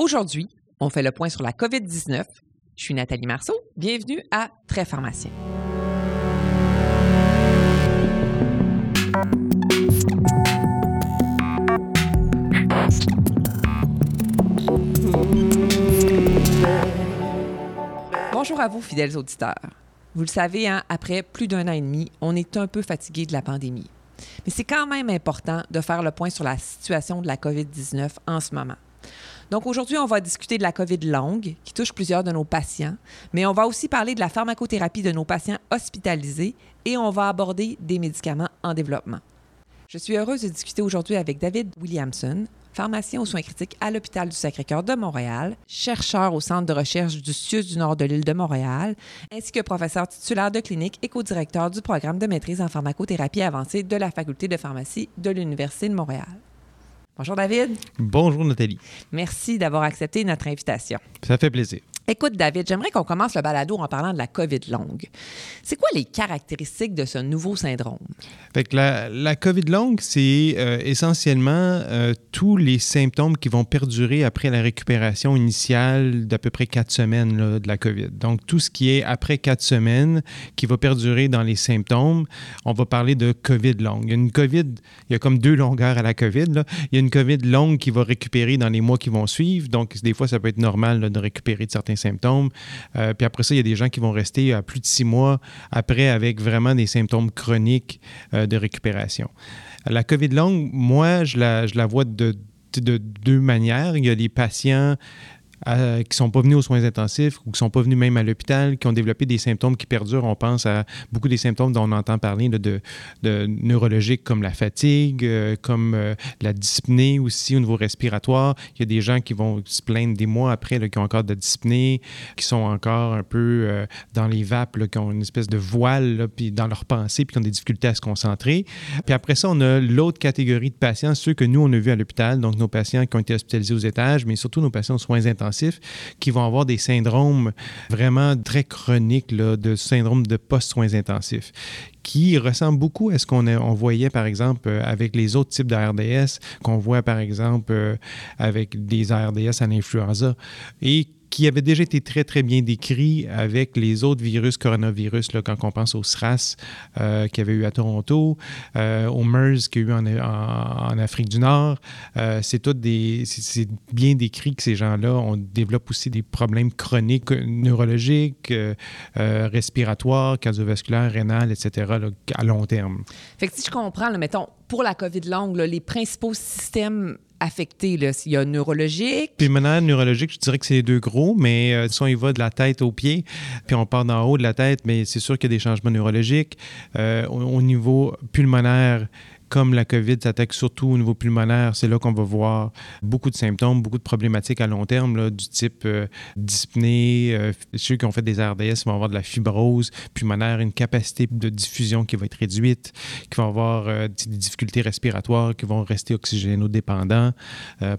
Aujourd'hui, on fait le point sur la COVID-19. Je suis Nathalie Marceau. Bienvenue à Très Pharmacien. Bonjour à vous, fidèles auditeurs. Vous le savez, hein, après plus d'un an et demi, on est un peu fatigué de la pandémie. Mais c'est quand même important de faire le point sur la situation de la COVID-19 en ce moment. Donc aujourd'hui, on va discuter de la COVID longue qui touche plusieurs de nos patients, mais on va aussi parler de la pharmacothérapie de nos patients hospitalisés et on va aborder des médicaments en développement. Je suis heureuse de discuter aujourd'hui avec David Williamson, pharmacien aux soins critiques à l'hôpital du Sacré-Cœur de Montréal, chercheur au Centre de recherche du CIUS du Nord de l'île de Montréal, ainsi que professeur titulaire de clinique et co-directeur du programme de maîtrise en pharmacothérapie avancée de la Faculté de pharmacie de l'Université de Montréal. Bonjour David. Bonjour Nathalie. Merci d'avoir accepté notre invitation. Ça fait plaisir. Écoute, David, j'aimerais qu'on commence le balado en parlant de la COVID longue. C'est quoi les caractéristiques de ce nouveau syndrome? Fait que la, la COVID longue, c'est euh, essentiellement euh, tous les symptômes qui vont perdurer après la récupération initiale d'à peu près quatre semaines là, de la COVID. Donc, tout ce qui est après quatre semaines qui va perdurer dans les symptômes, on va parler de COVID longue. Il y a une COVID, il y a comme deux longueurs à la COVID. Là. Il y a une COVID longue qui va récupérer dans les mois qui vont suivre. Donc, des fois, ça peut être normal là, de récupérer de certains symptômes. Euh, puis après ça, il y a des gens qui vont rester à plus de six mois après avec vraiment des symptômes chroniques euh, de récupération. La COVID longue, moi, je la, vois de, de deux manières. Il y a des patients qui ne sont pas venus aux soins intensifs ou qui ne sont pas venus même à l'hôpital, qui ont développé des symptômes qui perdurent. On pense à beaucoup des symptômes dont on entend parler de, neurologiques comme la fatigue, euh, comme euh, la dyspnée aussi au niveau respiratoire. Il y a des gens qui vont se plaindre des mois après, qui ont encore de la dyspnée, qui sont encore un peu euh, dans les vapes, qui ont une espèce de voile puis dans leurs pensées, puis qui ont des difficultés à se concentrer. Puis après ça, on a l'autre catégorie de patients, ceux que nous, on a vus à l'hôpital, donc nos patients qui ont été hospitalisés aux étages, mais surtout nos patients aux soins intensifs qui vont avoir des syndromes vraiment très chroniques de syndrome de post-soins intensifs qui ressemble beaucoup à ce qu'on on voyait, par exemple, euh, avec les autres types d'ARDS, qu'on voit, par exemple, euh, avec des ARDS à l'influenza, et qui avait déjà été très, très bien décrit avec les autres virus coronavirus, quand on pense au SRAS euh, qu'il y avait eu à Toronto, euh, au MERS qu'il y a eu en, Afrique du Nord. Euh, c'est tout des. C'est bien décrit que ces gens-là, on développe aussi des problèmes chroniques neurologiques, respiratoires, cardiovasculaires, rénales, etc., à long terme. Si je comprends, mettons, pour la COVID longue, les principaux systèmes affectés. Là. Il y a neurologique. Pulmonaire, neurologique, je dirais que c'est les deux gros, mais euh, si on y va de la tête aux pieds, puis on part d'en haut de la tête, mais c'est sûr qu'il y a des changements neurologiques. Euh, au, niveau pulmonaire, comme la COVID s'attaque surtout au niveau pulmonaire, c'est là qu'on va voir beaucoup de symptômes, beaucoup de problématiques à long terme, là, du type euh, dyspnée. Euh, ceux qui ont fait des RDS vont avoir de la fibrose pulmonaire, une capacité de diffusion qui va être réduite, qui vont avoir euh, des difficultés respiratoires, qui vont rester oxygénodépendants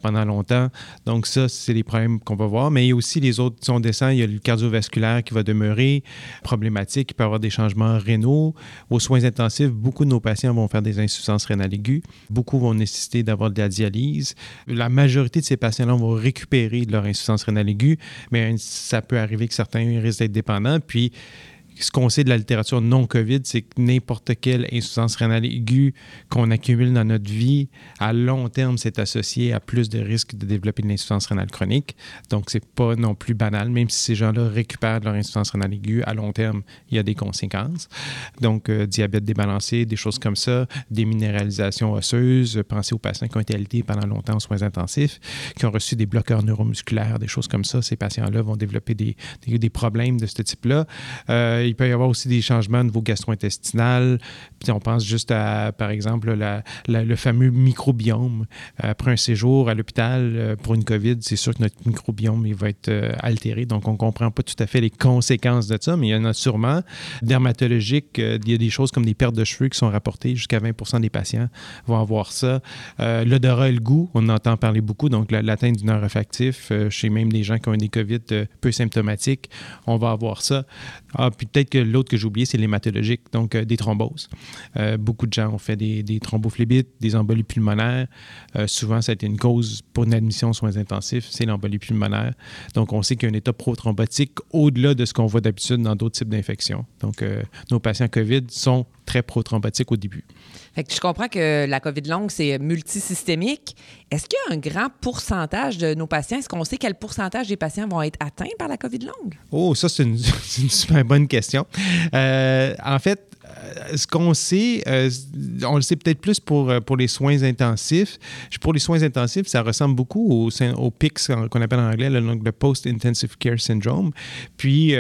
pendant longtemps. Donc ça, c'est les problèmes qu'on va voir. Mais il y a aussi les autres, si on descend, il y a le cardiovasculaire qui va demeurer problématique, il peut avoir des changements rénaux. Aux soins intensifs, beaucoup de nos patients vont faire des insuffisances rénale aiguë. Beaucoup vont nécessiter d'avoir de la dialyse. La majorité de ces patients-là vont récupérer de leur insuffisance rénale aiguë, mais ça peut arriver que certains risquent d'être dépendants. Puis, ce qu'on sait de la littérature non COVID, c'est que n'importe quelle insuffisance rénale aiguë qu'on accumule dans notre vie, à long terme, c'est associé à plus de risques de développer une insuffisance rénale chronique. Donc, c'est pas non plus banal, même si ces gens-là récupèrent leur insuffisance rénale aiguë, à long terme, il y a des conséquences. Donc, euh, diabète débalancé, des choses comme ça, des minéralisations osseuses, pensez aux patients qui ont été alités pendant longtemps aux soins intensifs, qui ont reçu des bloqueurs neuromusculaires, des choses comme ça. Ces patients-là vont développer des, des, des problèmes de ce type-là. Euh, il peut y avoir aussi des changements au niveau gastro-intestinal. Puis on pense juste à, par exemple, la, le fameux microbiome. Après un séjour à l'hôpital euh, pour une COVID, c'est sûr que notre microbiome il va être euh, altéré. Donc, on ne comprend pas tout à fait les conséquences de ça, mais il y en a sûrement. Dermatologique, euh, il y a des choses comme des pertes de cheveux qui sont rapportées. Jusqu'à 20 des patients vont avoir ça. L'odorat et le goût, on entend parler beaucoup. Donc, l'atteinte du nerf olfactif, chez même des gens qui ont des COVID peu symptomatiques, on va avoir ça. Ah, puis peut-être que l'autre que j'ai oublié, c'est l'hématologique, donc des thromboses. beaucoup de gens ont fait des, des thrombophlébite, des embolies pulmonaires. souvent, ça a été une cause pour une admission aux soins intensifs, c'est l'embolie pulmonaire. Donc, on sait qu'il y a un état prothrombotique au-delà de ce qu'on voit d'habitude dans d'autres types d'infections. Donc, nos patients COVID sont très prothrombotiques au début. Fait que je comprends que la COVID longue, c'est multisystémique. Est-ce qu'il y a un grand pourcentage de nos patients? Est-ce qu'on sait quel pourcentage des patients vont être atteints par la COVID longue? Oh, ça, c'est une, une, super bonne question. Euh, en fait, ce qu'on sait, euh, on le sait peut-être plus pour, pour les soins intensifs. Pour les soins intensifs, ça ressemble beaucoup au, au PICS qu'on appelle en anglais, le, Post-Intensive Care Syndrome. Puis,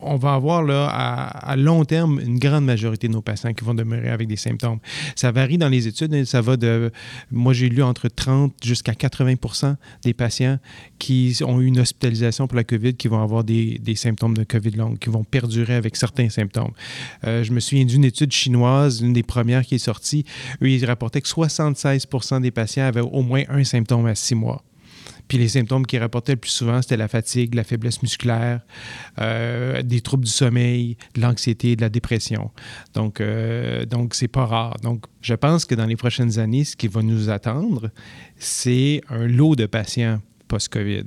on va avoir là, à, long terme une grande majorité de nos patients qui vont demeurer avec des symptômes. Ça varie dans les études. Hein. Ça va de, moi, j'ai lu entre 30 jusqu'à 80% des patients qui ont eu une hospitalisation pour la COVID qui vont avoir des, des symptômes de COVID longue, qui vont perdurer avec certains symptômes. je me d'une étude chinoise, une des premières qui est sortie, eux, ils rapportaient que 76% des patients avaient au moins un symptôme à six mois. Puis les symptômes qu'ils rapportaient le plus souvent, c'était la fatigue, la faiblesse musculaire, euh, des troubles du sommeil, de l'anxiété, de la dépression. Donc, euh, donc c'est pas rare. Donc, je pense que dans les prochaines années, ce qui va nous attendre, c'est un lot de patients post-COVID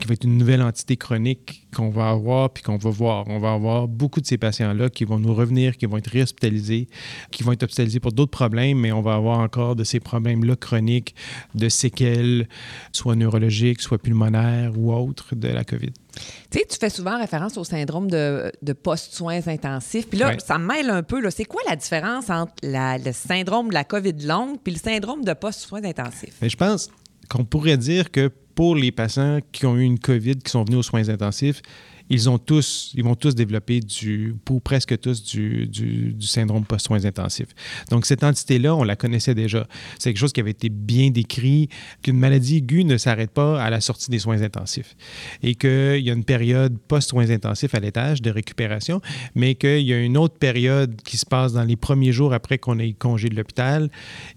qui va être une nouvelle entité chronique qu'on va avoir puis qu'on va voir. On va avoir beaucoup de ces patients-là qui vont nous revenir, qui vont être réhospitalisés, qui vont être hospitalisés pour d'autres problèmes, mais on va avoir encore de ces problèmes-là chroniques, de séquelles, soit neurologiques, soit pulmonaires ou autres de la COVID. Tu sais, tu fais souvent référence au syndrome de, post-soins intensifs. Puis là, ça me mêle un peu. C'est quoi la différence entre le syndrome de la COVID longue puis le syndrome de post-soins intensifs? Mais je pense qu'on pourrait dire que pour les patients qui ont eu une COVID, qui sont venus aux soins intensifs, ils ont tous, ils vont tous développer du, ou presque tous, du, du, syndrome post-soins intensifs. Donc, cette entité-là, on la connaissait déjà. C'est quelque chose qui avait été bien décrit, qu'une maladie aiguë ne s'arrête pas à la sortie des soins intensifs et qu'il y a une période post-soins intensifs à l'étage de récupération, mais qu'il y a une autre période qui se passe dans les premiers jours après qu'on ait congé de l'hôpital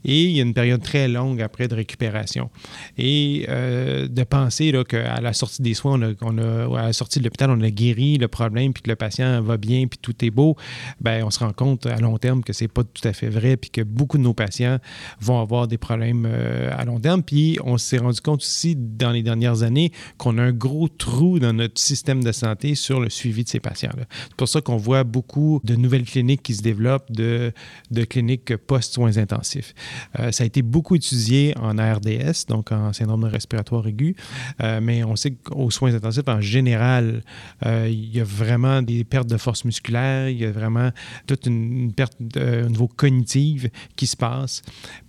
et il y a une période très longue après de récupération. Et euh, de penser qu'à la sortie des soins, on a, à la sortie de l'hôpital, on a guéri le problème, puis que le patient va bien, puis tout est beau, ben on se rend compte à long terme que c'est pas tout à fait vrai, puis que beaucoup de nos patients vont avoir des problèmes euh, à long terme. Puis on s'est rendu compte aussi dans les dernières années qu'on a un gros trou dans notre système de santé sur le suivi de ces patients-là. C'est pour ça qu'on voit beaucoup de nouvelles cliniques qui se développent, de, de cliniques post-soins intensifs. Euh, ça a été beaucoup étudié en ARDS, donc en syndrome respiratoire aigu, euh, mais on sait qu'aux soins intensifs, en général, euh, il y a vraiment des pertes de force musculaire, il y a vraiment toute une, perte de, au niveau cognitive qui se passe.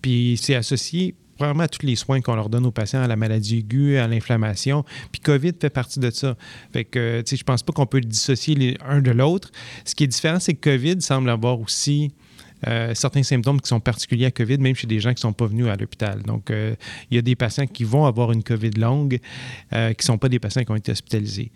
Puis c'est associé vraiment à tous les soins qu'on leur donne aux patients, à la maladie aiguë, à l'inflammation. Puis COVID fait partie de ça. Fait que, tu sais, je pense pas qu'on peut dissocier l'un de l'autre. Ce qui est différent, c'est que COVID semble avoir aussi euh, certains symptômes qui sont particuliers à COVID, même chez des gens qui ne sont pas venus à l'hôpital. Donc, euh, il y a des patients qui vont avoir une COVID longue euh, qui ne sont pas des patients qui ont été hospitalisés.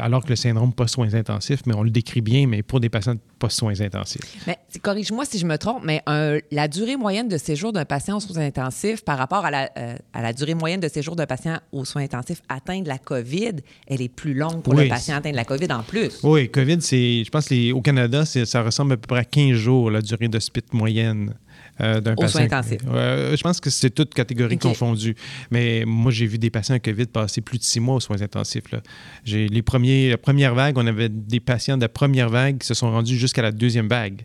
alors que le syndrome post-soins intensifs, mais on le décrit bien, mais pour des patients post-soins intensifs. Mais corrige-moi si je me trompe, mais la durée moyenne de séjour d'un patient aux soins intensifs par rapport à la, à la durée moyenne de séjour d'un patient aux soins intensifs atteint de la COVID, elle est plus longue pour le patient atteint de la COVID en plus. Oui, COVID, c'est, je pense qu'au Canada, ça ressemble à peu près à 15 jours la durée de spit moyenne. Euh, d'un patient. intensifs. je pense que c'est toutes catégories confondues. Mais moi, j'ai vu des patients COVID passer plus de six mois aux soins intensifs. Là. J'ai les premiers, la première vague, on avait des patients de la première vague qui se sont rendus jusqu'à la deuxième vague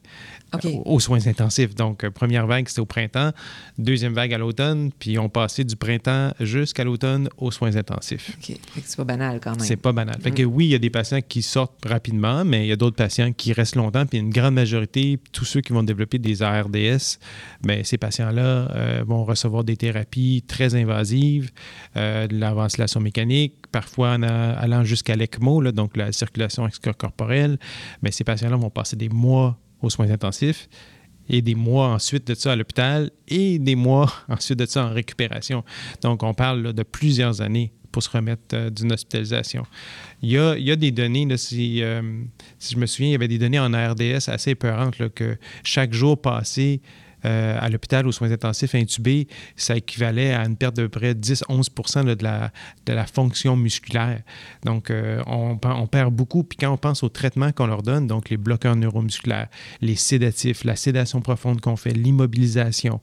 aux soins intensifs. Donc, euh, première vague, c'était au printemps, deuxième vague à l'automne, puis on passait du printemps jusqu'à l'automne aux soins intensifs. OK. c'est pas banal quand même. C'est pas banal. Fait que oui, il y a des patients qui sortent rapidement, mais il y a d'autres patients qui restent longtemps, puis une grande majorité, tous ceux qui vont développer des ARDS, bien, ces patients-là euh, vont recevoir des thérapies très invasives, euh, de la ventilation mécanique, parfois en allant jusqu'à l'ECMO, donc la circulation extracorporelle. Mais ces patients-là vont passer des mois aux soins intensifs et des mois ensuite de ça à l'hôpital et des mois ensuite de ça en récupération. Donc, on parle de plusieurs années pour se remettre euh, d'une hospitalisation. Il y, a, il y a, des données, là, si, euh, si, je me souviens, il y avait des données en ARDS assez épeurantes, là, que chaque jour passé à l'hôpital aux soins intensifs intubés, ça équivalait à une perte de près 10-11 de la, de la fonction musculaire. Donc, on, on, perd beaucoup. Puis quand on pense au traitement qu'on leur donne, donc les bloqueurs neuromusculaires, les sédatifs, la sédation profonde qu'on fait, l'immobilisation,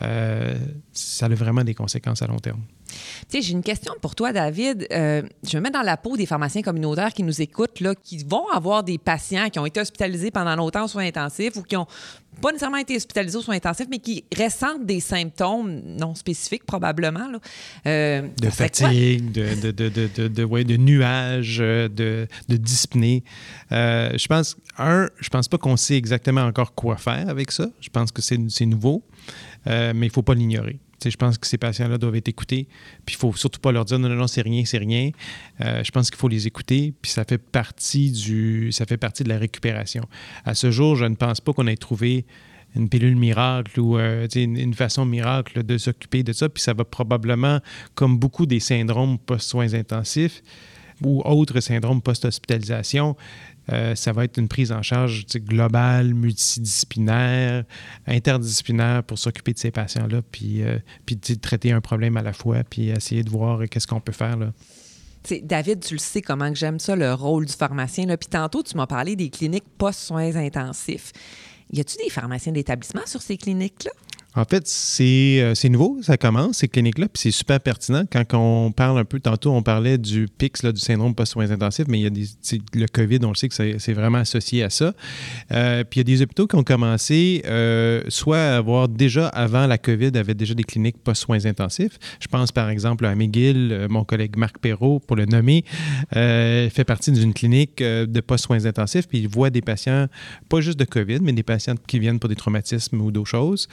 ça a vraiment des conséquences à long terme. Tu sais, j'ai une question pour toi, David. Euh, je me mets dans la peau des pharmaciens communautaires qui nous écoutent, là, qui vont avoir des patients qui ont été hospitalisés pendant longtemps aux soins intensifs ou qui ont pas nécessairement été hospitalisés aux soins intensifs, mais qui ressentent des symptômes non spécifiques, probablement. Là. Euh, de fatigue, de, de, de, de, ouais, de nuages, de, de dyspnée. Euh, je pense, un, je pense pas qu'on sait exactement encore quoi faire avec ça. Je pense que c'est nouveau, mais il ne faut pas l'ignorer je pense que ces patients-là doivent être écoutés. Puis il faut surtout pas leur dire non, non, non, c'est rien, c'est rien. Euh, je pense qu'il faut les écouter. Puis ça fait partie du, ça fait partie de la récupération. À ce jour, je ne pense pas qu'on ait trouvé une pilule miracle ou euh, une, façon miracle de s'occuper de ça. Puis ça va probablement, comme beaucoup des syndromes post-soins intensifs ou autres syndromes post-hospitalisation, euh, ça va être une prise en charge globale, multidisciplinaire, interdisciplinaire pour s'occuper de ces patients-là, puis, euh, traiter un problème à la fois, puis essayer de voir qu'est-ce qu'on peut faire. Là. David, tu le sais comment que j'aime ça, le rôle du pharmacien. Là. Puis tantôt, tu m'as parlé des cliniques post-soins intensifs. Y a-tu des pharmaciens d'établissement sur ces cliniques-là? En fait, euh, c'est nouveau, ça commence, ces cliniques-là, puis c'est super pertinent. Quand on parle un peu, tantôt, on parlait du PIX, là, du syndrome post-soins intensifs, mais il y a le COVID, on le sait que c'est vraiment associé à ça. Euh, puis il y a des hôpitaux qui ont commencé, euh, soit à avoir déjà, avant la COVID, avaient déjà des cliniques post-soins intensifs. Je pense par exemple à McGill, mon collègue Marc Perrault, pour le nommer, fait partie d'une clinique de post-soins intensifs, puis il voit des patients, pas juste de COVID, mais des patients qui viennent pour des traumatismes ou d'autres choses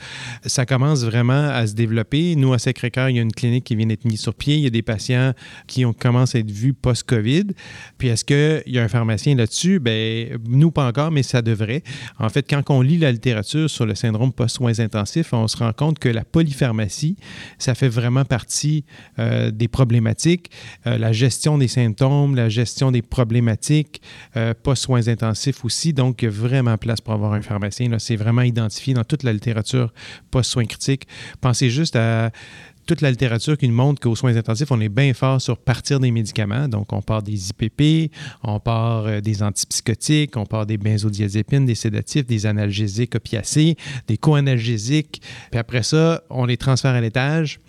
ça commence vraiment à se développer. Nous, à Sacré-Cœur, il y a une clinique qui vient d'être mise sur pied. Il y a des patients qui ont commencé à être vus post-COVID. Puis est-ce qu'il y a un pharmacien là-dessus? Bien, nous, pas encore, mais ça devrait. En fait, quand on lit la littérature sur le syndrome post-soins intensifs, on se rend compte que la polypharmacie, ça fait vraiment partie euh, des problématiques. Euh, la gestion des symptômes, la gestion des problématiques euh, post-soins intensifs aussi. Donc, il y a vraiment place pour avoir un pharmacien. C'est vraiment identifié dans toute la littérature post-soins critiques. Pensez juste à toute la littérature qui nous montre qu'aux soins intensifs, on est bien fort sur partir des médicaments. Donc, on part des IPP, on part euh, des antipsychotiques, on part des benzodiazépines, des sédatifs, des analgésiques opiacés, des co-analgésiques. Puis après ça, on les transfère à l'étage.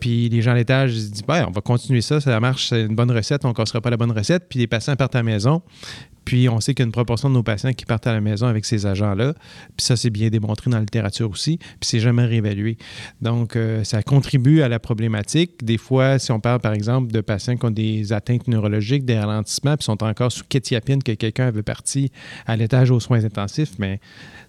Puis les gens à l'étage disent ben, on va continuer ça, ça marche, c'est une bonne recette, on ne cassera pas la bonne recette. Puis les patients partent à la maison. Puis on sait qu'il y a proportion de nos patients qui partent à la maison avec ces agents-là. Puis ça, c'est bien démontré dans la littérature aussi. Puis c'est jamais réévalué. Donc, euh, ça contribue à la problématique. Des fois, si on parle, par exemple, de patients qui ont des atteintes neurologiques, des ralentissements, puis sont encore sous kétiapine que quelqu'un avait parti à l'étage aux soins intensifs, mais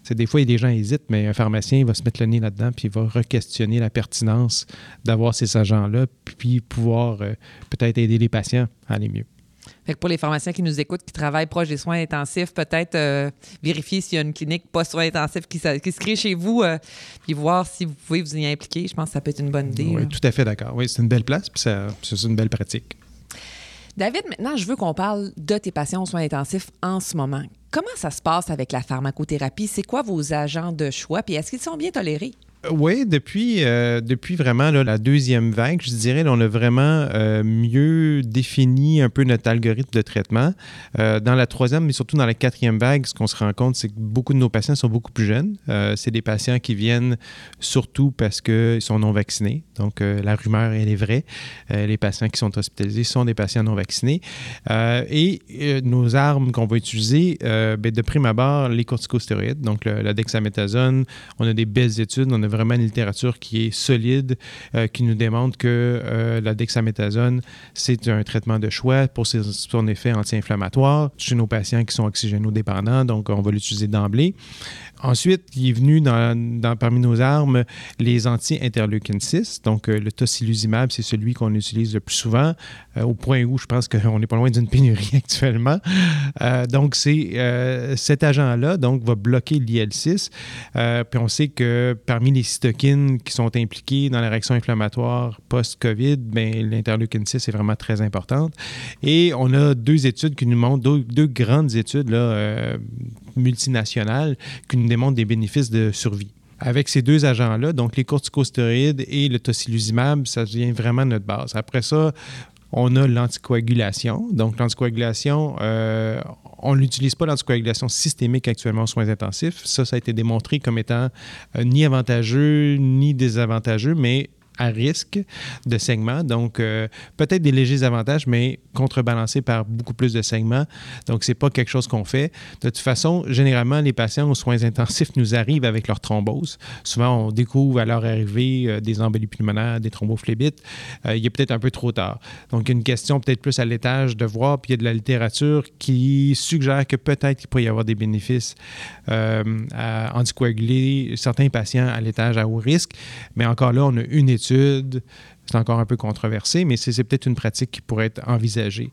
c'est des fois, des gens hésitent, mais un pharmacien va se mettre le nez là-dedans, puis il va re-questionner la pertinence d'avoir ces agents-là, puis pouvoir euh, peut-être aider les patients à aller mieux. Fait pour les pharmaciens qui nous écoutent, qui travaillent proche des soins intensifs, peut-être euh, vérifier s'il y a une clinique pas soins intensifs qui, qui, se crée chez vous, euh, puis voir si vous pouvez vous y impliquer. Je pense que ça peut être une bonne idée. Oui, tout à fait d'accord. Oui, c'est une belle place, puis c'est une belle pratique. David, maintenant, je veux qu'on parle de tes patients aux soins intensifs en ce moment. Comment ça se passe avec la pharmacothérapie? C'est quoi vos agents de choix? Puis est-ce qu'ils sont bien tolérés? Oui, depuis, euh, depuis vraiment la deuxième vague, je dirais, on a vraiment euh, mieux défini un peu notre algorithme de traitement. Euh, dans la troisième, mais surtout dans la quatrième vague, ce qu'on se rend compte, c'est que beaucoup de nos patients sont beaucoup plus jeunes. c'est des patients qui viennent surtout parce qu'ils sont non vaccinés. Donc, la rumeur, elle est vraie. les patients qui sont hospitalisés sont des patients non vaccinés. et nos armes qu'on va utiliser, ben, de prime abord, les corticostéroïdes, donc la dexaméthasone, on a des belles études, on a vraiment une littérature qui est solide, euh, qui nous démontre que euh, la dexaméthasone, c'est un traitement de choix pour son effet anti-inflammatoire chez nos patients qui sont oxygénodépendants, donc on va l'utiliser d'emblée. Ensuite, il est venu parmi nos armes les anti-interleukin 6. Donc, euh, le tocilizumab, c'est celui qu'on utilise le plus souvent, euh, au point où je pense qu'on n'est pas loin d'une pénurie actuellement. Euh, donc, c'est cet agent-là, donc, va bloquer l'IL-6. puis on sait que parmi les cytokines qui sont impliquées dans la réaction inflammatoire post-COVID, ben, l'interleukin 6 est vraiment très importante. Et on a deux études qui nous montrent, deux, deux grandes études là, multinationales qui nous démontrent des bénéfices de survie. Avec ces deux agents-là, donc les corticostéroïdes et le tocilizumab, ça devient vraiment notre base. Après ça, on a l'anticoagulation. Donc, l'anticoagulation, euh, on n'utilise pas l'anticoagulation systémique actuellement aux soins intensifs. Ça, ça a été démontré comme étant euh, ni avantageux ni désavantageux, mais à risque de saignement. Donc, euh, peut-être des légers avantages, mais contrebalancés par beaucoup plus de saignements. Donc, ce n'est pas quelque chose qu'on fait. De toute façon, généralement, les patients aux soins intensifs nous arrivent avec leur thrombose. Souvent, on découvre à leur arrivée euh, des embolies pulmonaires, des thrombophlébite. Euh, il est peut-être un peu trop tard. Donc, une question peut-être plus à l'étage de voir, puis il y a de la littérature qui suggère que peut-être qu'il pourrait y avoir des bénéfices à anticoaguler certains patients à l'étage à haut risque. Mais encore là, on a une étude c'est encore un peu controversé, mais c'est peut-être une pratique qui pourrait être envisagée.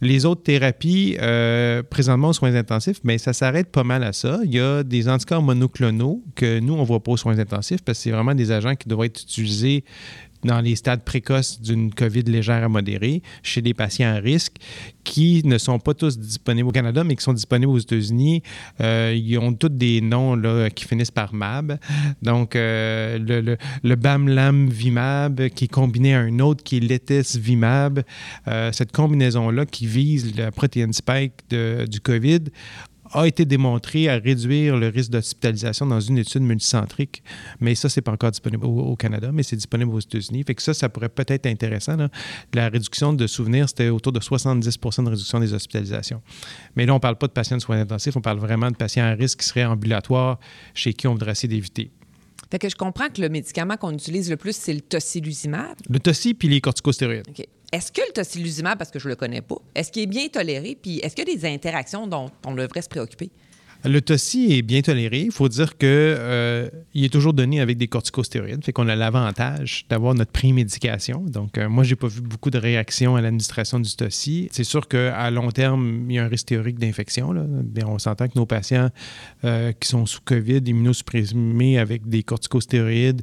Les autres thérapies, euh, présentement aux soins intensifs, mais ça s'arrête pas mal à ça. Il y a des anticorps monoclonaux que nous, on ne voit pas aux soins intensifs parce que c'est vraiment des agents qui devraient être utilisés dans les stades précoces d'une COVID légère à modérée chez des patients à risque qui ne sont pas tous disponibles au Canada, mais qui sont disponibles aux États-Unis. Euh, ils ont tous des noms là, qui finissent par MAB. Donc, euh, le, le, BAMLAM Vimab qui est combiné à un autre qui est Letes Vimab. Euh, cette combinaison-là qui vise la protéine spike du COVID a été démontré à réduire le risque d'hospitalisation dans une étude multicentrique. Mais ça, c'est pas encore disponible au, Canada, mais c'est disponible aux États-Unis. Fait que ça, ça pourrait peut-être être intéressant. La réduction de souvenirs, c'était autour de 70% de réduction des hospitalisations. Mais là, on ne parle pas de patients de soins intensifs, on parle vraiment de patients à risque qui seraient ambulatoires, chez qui on voudrait essayer d'éviter. Fait que je comprends que le médicament qu'on utilise le plus, c'est le tocilizumab. Le toci puis les corticostéroïdes. OK. Est-ce que le tocilizumab, parce que je ne le connais pas, est-ce qu'il est bien toléré? Puis est-ce qu'il y a des interactions dont on devrait se préoccuper? Le TOSI est bien toléré. Il faut dire qu'il euh, est toujours donné avec des corticostéroïdes. Fait qu'on a l'avantage d'avoir notre prémédication. Donc, euh, moi, j'ai pas vu beaucoup de réactions à l'administration du TOSI. C'est sûr qu'à long terme, il y a un risque théorique d'infection. On s'entend que nos patients euh, qui sont sous COVID, immunosupprimés avec des corticostéroïdes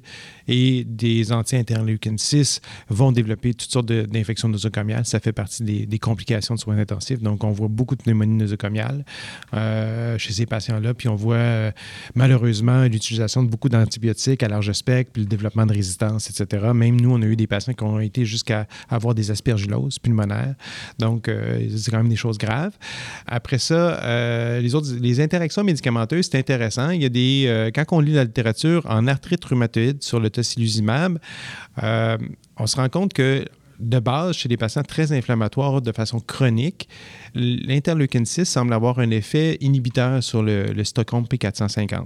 et des anti-interleukine 6 vont développer toutes sortes d'infections nosocomiales. Ça fait partie des, complications de soins intensifs. Donc, on voit beaucoup de pneumonie nosocomiale chez ces patients-là. Puis on voit euh, malheureusement l'utilisation de beaucoup d'antibiotiques à large spectre, puis le développement de résistance, etc. Même nous, on a eu des patients qui ont été jusqu'à avoir des aspergilloses pulmonaires. Donc, euh, c'est quand même des choses graves. Après ça, euh, les autres, les interactions médicamenteuses, c'est intéressant. Il y a des, quand on lit la littérature en arthrite rhumatoïde sur le tocilizumab, on se rend compte que de base, chez des patients très inflammatoires de façon chronique, l'interleukine 6 semble avoir un effet inhibiteur sur le, Stockholm P450.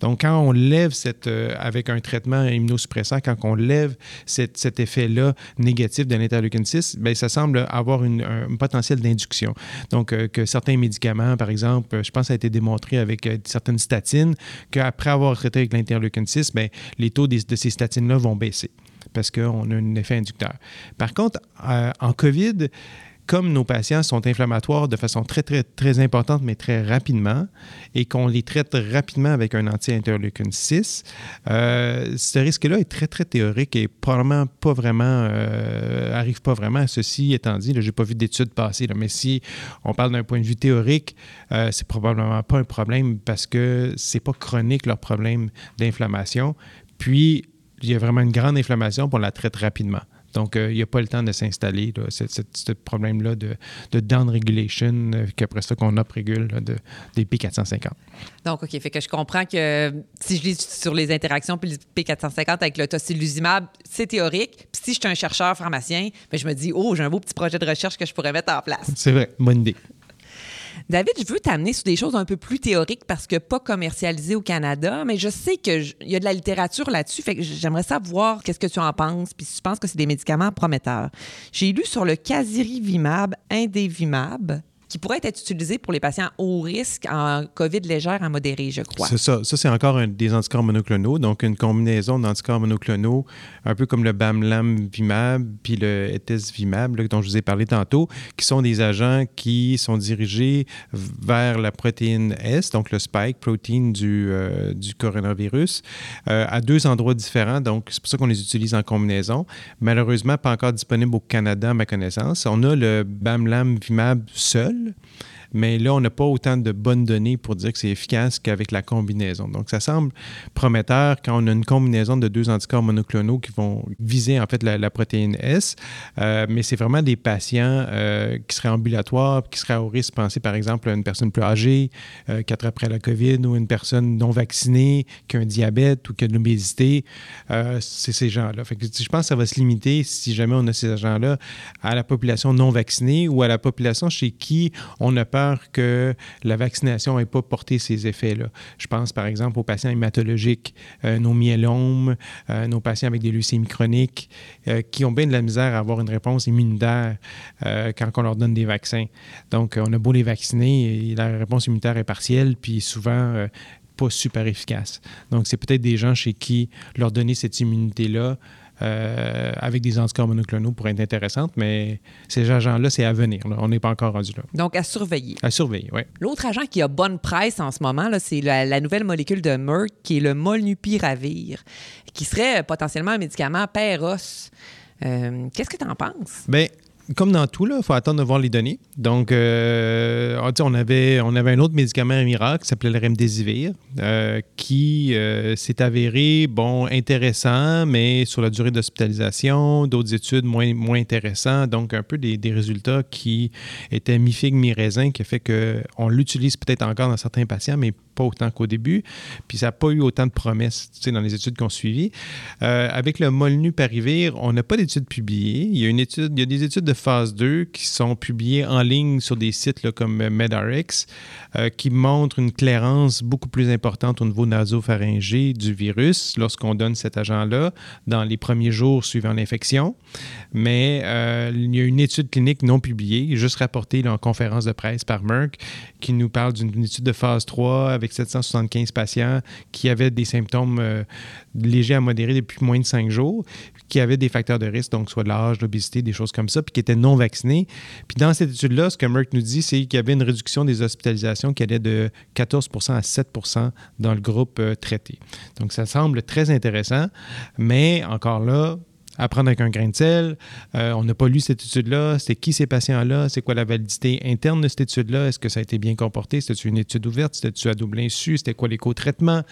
Donc, quand on lève cette, euh, avec un traitement immunosuppressant, quand on lève cet effet-là négatif de l'interleukine 6, bien, ça semble avoir un potentiel d'induction. Donc, euh, que certains médicaments, par exemple, je pense que ça a été démontré avec euh, certaines statines, qu'après avoir traité avec l'interleukine 6, bien, les taux de ces statines-là vont baisser parce qu'on a un effet inducteur. Par contre, euh, en COVID, comme nos patients sont inflammatoires de façon très, très, très importante, mais très rapidement, et qu'on les traite rapidement avec un anti-interleukine 6, euh, ce risque-là est très, très théorique et probablement pas vraiment, euh, arrive pas vraiment. Ceci étant dit, je n'ai pas vu d'études passer, mais si on parle d'un point de vue théorique, c'est probablement pas un problème parce que c'est pas chronique leur problème d'inflammation. Puis, il y a vraiment une grande inflammation, pour la traite rapidement. Donc, euh, il n'y a pas le temps de s'installer, ce problème-là de, de down regulation, euh, qu'après ça, qu'on uprégule de, des P450. Donc, OK, fait que je comprends que si je lis sur les interactions puis le P450 avec le tocilizumab, c'est théorique. Puis si je suis un chercheur pharmacien, ben, je me dis, oh, j'ai un beau petit projet de recherche que je pourrais mettre en place. C'est vrai, bonne idée. David, je veux t'amener sur des choses un peu plus théoriques parce que pas commercialisées au Canada, mais je sais qu'il y a de la littérature là-dessus, fait que j'aimerais savoir qu'est-ce que tu en penses, puis si tu penses que c'est des médicaments prometteurs. J'ai lu sur le casirivimab, indévimab, qui pourrait être utilisé pour les patients haut risque en COVID légère à modéré, je crois. C'est ça. Ça, c'est encore des anticorps monoclonaux, donc une combinaison d'anticorps monoclonaux, un peu comme le BAMLAM-Vimab puis le ETES-Vimab, dont je vous ai parlé tantôt, qui sont des agents qui sont dirigés vers la protéine S, donc le spike protein du, euh, coronavirus, euh, à deux endroits différents. Donc, c'est pour ça qu'on les utilise en combinaison. Malheureusement, pas encore disponible au Canada, à ma connaissance. On a le BAMLAM-Vimab seul Noël mais là, on n'a pas autant de bonnes données pour dire que c'est efficace qu'avec la combinaison. Donc, ça semble prometteur quand on a une combinaison de deux anticorps monoclonaux qui vont viser en fait la, protéine S, euh, mais c'est vraiment des patients euh, qui seraient ambulatoires, qui seraient au risque, pensez par exemple à une personne plus âgée, euh, qui attraperait la COVID, ou une personne non vaccinée, qui a un diabète ou qui a de l'obésité. c'est ces gens-là. je pense que ça va se limiter, si jamais on a ces gens-là, à la population non vaccinée ou à la population chez qui on a que la vaccination n'ait pas porté ces effets-là. Je pense par exemple aux patients hématologiques, euh, nos myélomes, euh, nos patients avec des leucémies chroniques, euh, qui ont bien de la misère à avoir une réponse immunitaire quand on leur donne des vaccins. Donc, on a beau les vacciner, et la réponse immunitaire est partielle, puis souvent pas super efficace. Donc, c'est peut-être des gens chez qui leur donner cette immunité-là euh, avec des anticorps monoclonaux pourrait être intéressante, mais ces agents-là, c'est à venir. On n'est pas encore rendu là. Donc, à surveiller. À surveiller, oui. L'autre agent qui a bonne presse en ce moment, c'est la, nouvelle molécule de Merck, qui est le molnupiravir, qui serait potentiellement un médicament père-os. Euh, qu'est-ce que tu en penses? Bien, comme dans tout, il faut attendre de voir les données. Donc, euh, on, avait, on avait un autre médicament à miracle qui s'appelait le Remdesivir, euh, qui euh, s'est avéré, bon, intéressant, mais sur la durée d'hospitalisation, d'autres études moins, moins intéressantes. Donc, un peu des, des résultats qui étaient mi-figue, mi-raisin, qui a fait qu'on l'utilise peut-être encore dans certains patients, mais pas autant qu'au début. Puis ça n'a pas eu autant de promesses dans les études qu'on suivi. Euh, avec le Molnuparivir, on n'a pas d'études publiées. Il y, a une étude, il y a des études de phase 2 qui sont publiées en ligne sur des sites là, comme MedRx euh, qui montrent une clairance beaucoup plus importante au niveau nasopharyngé du virus lorsqu'on donne cet agent-là dans les premiers jours suivant l'infection. Mais euh, il y a une étude clinique non publiée, juste rapportée en conférence de presse par Merck, qui nous parle d'une étude de phase 3 avec 775 patients qui avaient des symptômes euh, légers à modérés depuis moins de 5 jours, qui avaient des facteurs de risque, donc soit l'âge, l'obésité, des choses comme ça, puis qui étaient non vaccinés. Puis dans cette étude-là, ce que Merck nous dit, c'est qu'il y avait une réduction des hospitalisations qui allait de 14% à 7% dans le groupe euh, traité. Donc ça semble très intéressant, mais encore là, à prendre avec un grain de sel. Euh, on n'a pas lu cette étude-là. C'est qui ces patients-là? C'est quoi la validité interne de cette étude-là? Est-ce que ça a été bien comporté? C'était une étude ouverte? C'était-tu à double insu? C'était quoi les co-traitements?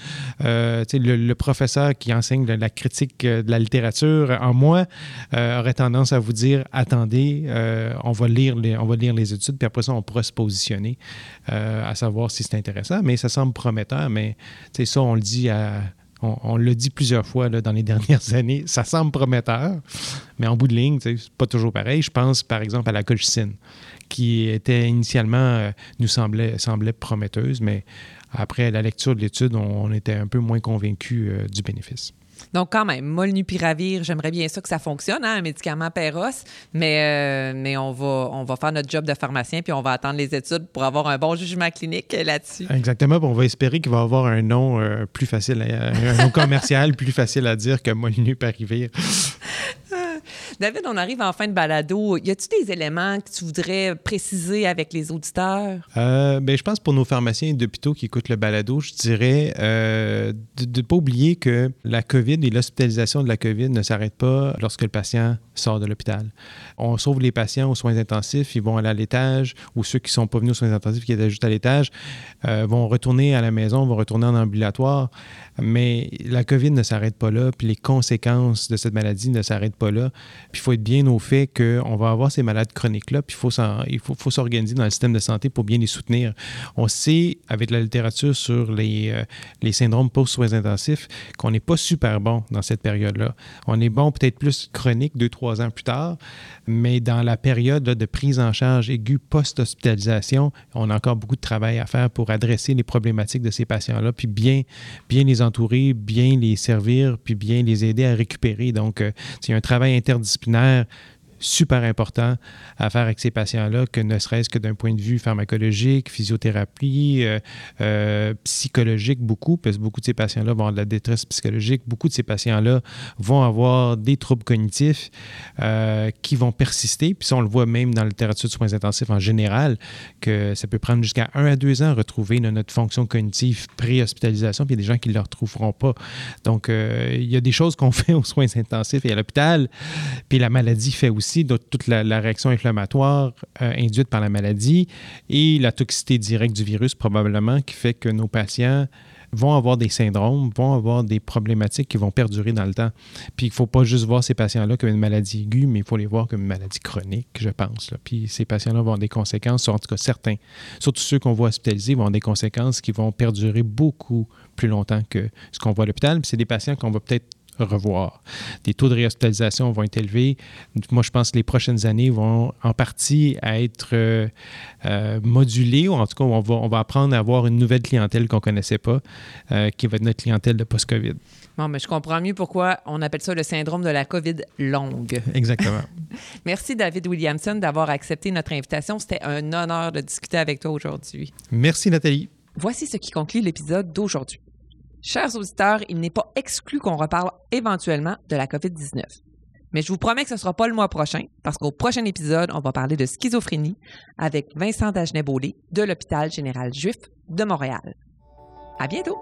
Euh, le, le, professeur qui enseigne la, critique euh, de la littérature en moi aurait tendance à vous dire attendez, on, va lire les, on va lire les études, puis après ça, on pourra se positionner à savoir si c'est intéressant. Mais ça semble prometteur, mais ça, on le dit à on, l'a dit plusieurs fois dans les dernières années, ça semble prometteur, mais en bout de ligne, c'est pas toujours pareil. Je pense par exemple à la colchicine, qui était initialement, euh, nous semblait, semblait prometteuse, mais après la lecture de l'étude, on, était un peu moins convaincu euh, du bénéfice. Donc, quand même, molnupiravir, j'aimerais bien ça que ça fonctionne, hein, un médicament Péros, mais, euh, mais on, va, on va faire notre job de pharmacien puis on va attendre les études pour avoir un bon jugement clinique là-dessus. Exactement. On va espérer qu'il va avoir un nom euh, plus facile, un nom commercial plus facile à dire que molnupiravir. David, on arrive en fin de balado. Y a-t-il des éléments que tu voudrais préciser avec les auditeurs? Euh, ben, je pense pour nos pharmaciens d'hôpitaux qui écoutent le balado, je dirais euh, de ne pas oublier que la COVID et l'hospitalisation de la COVID ne s'arrêtent pas lorsque le patient sort de l'hôpital. On sauve les patients aux soins intensifs, ils vont aller à l'étage, ou ceux qui ne sont pas venus aux soins intensifs, qui étaient juste à l'étage, euh, vont retourner à la maison, vont retourner en ambulatoire. Mais la COVID ne s'arrête pas là, puis les conséquences de cette maladie ne s'arrêtent pas là. Puis il faut être bien au fait qu'on va avoir ces malades chroniques-là, puis il faut, s'organiser dans le système de santé pour bien les soutenir. On sait, avec la littérature sur les, euh, les syndromes post-soins intensifs, qu'on n'est pas super bon dans cette période-là. On est bon peut-être plus chronique deux, trois ans plus tard, mais dans la période de prise en charge aiguë post-hospitalisation, on a encore beaucoup de travail à faire pour adresser les problématiques de ces patients-là, puis bien, bien les entourer, bien les servir, puis bien les aider à récupérer. Donc, euh, c'est un travail interdisciplinaire super important à faire avec ces patients-là, que ne serait-ce que d'un point de vue pharmacologique, physiothérapie, euh, euh, psychologique, beaucoup, parce que beaucoup de ces patients-là vont avoir de la détresse psychologique, beaucoup de ces patients-là vont avoir des troubles cognitifs euh, qui vont persister, puis ça, on le voit même dans la littérature de soins intensifs en général, que ça peut prendre jusqu'à un à deux ans à retrouver notre fonction cognitive pré-hospitalisation, puis il y a des gens qui ne le retrouveront pas. Donc, il y a des choses qu'on fait aux soins intensifs et à l'hôpital, puis la maladie fait aussi de toute la, réaction inflammatoire euh, induite par la maladie et la toxicité directe du virus probablement qui fait que nos patients vont avoir des syndromes, vont avoir des problématiques qui vont perdurer dans le temps. Puis il ne faut pas juste voir ces patients-là comme une maladie aiguë, mais il faut les voir comme une maladie chronique, je pense. Puis ces patients-là vont avoir des conséquences, en tout cas certains, surtout ceux qu'on voit hospitalisés, vont avoir des conséquences qui vont perdurer beaucoup plus longtemps que ce qu'on voit à l'hôpital. Puis c'est des patients qu'on va peut-être revoir. Les taux de réhospitalisation vont être élevés. Moi, je pense que les prochaines années vont en partie être euh, euh, modulées, ou en tout cas, on va, on va apprendre à avoir une nouvelle clientèle qu'on ne connaissait pas, euh, qui va être notre clientèle de post-COVID. Bon, mais je comprends mieux pourquoi on appelle ça le syndrome de la COVID longue. Exactement. Merci, David Williamson, d'avoir accepté notre invitation. C'était un honneur de discuter avec toi aujourd'hui. Merci, Nathalie. Voici ce qui conclut l'épisode d'aujourd'hui. Chers auditeurs, il n'est pas exclu qu'on reparle éventuellement de la COVID-19. Mais je vous promets que ce ne sera pas le mois prochain, parce qu'au prochain épisode, on va parler de schizophrénie avec Vincent Dagenet-Beaulé de l'Hôpital général juif de Montréal. À bientôt!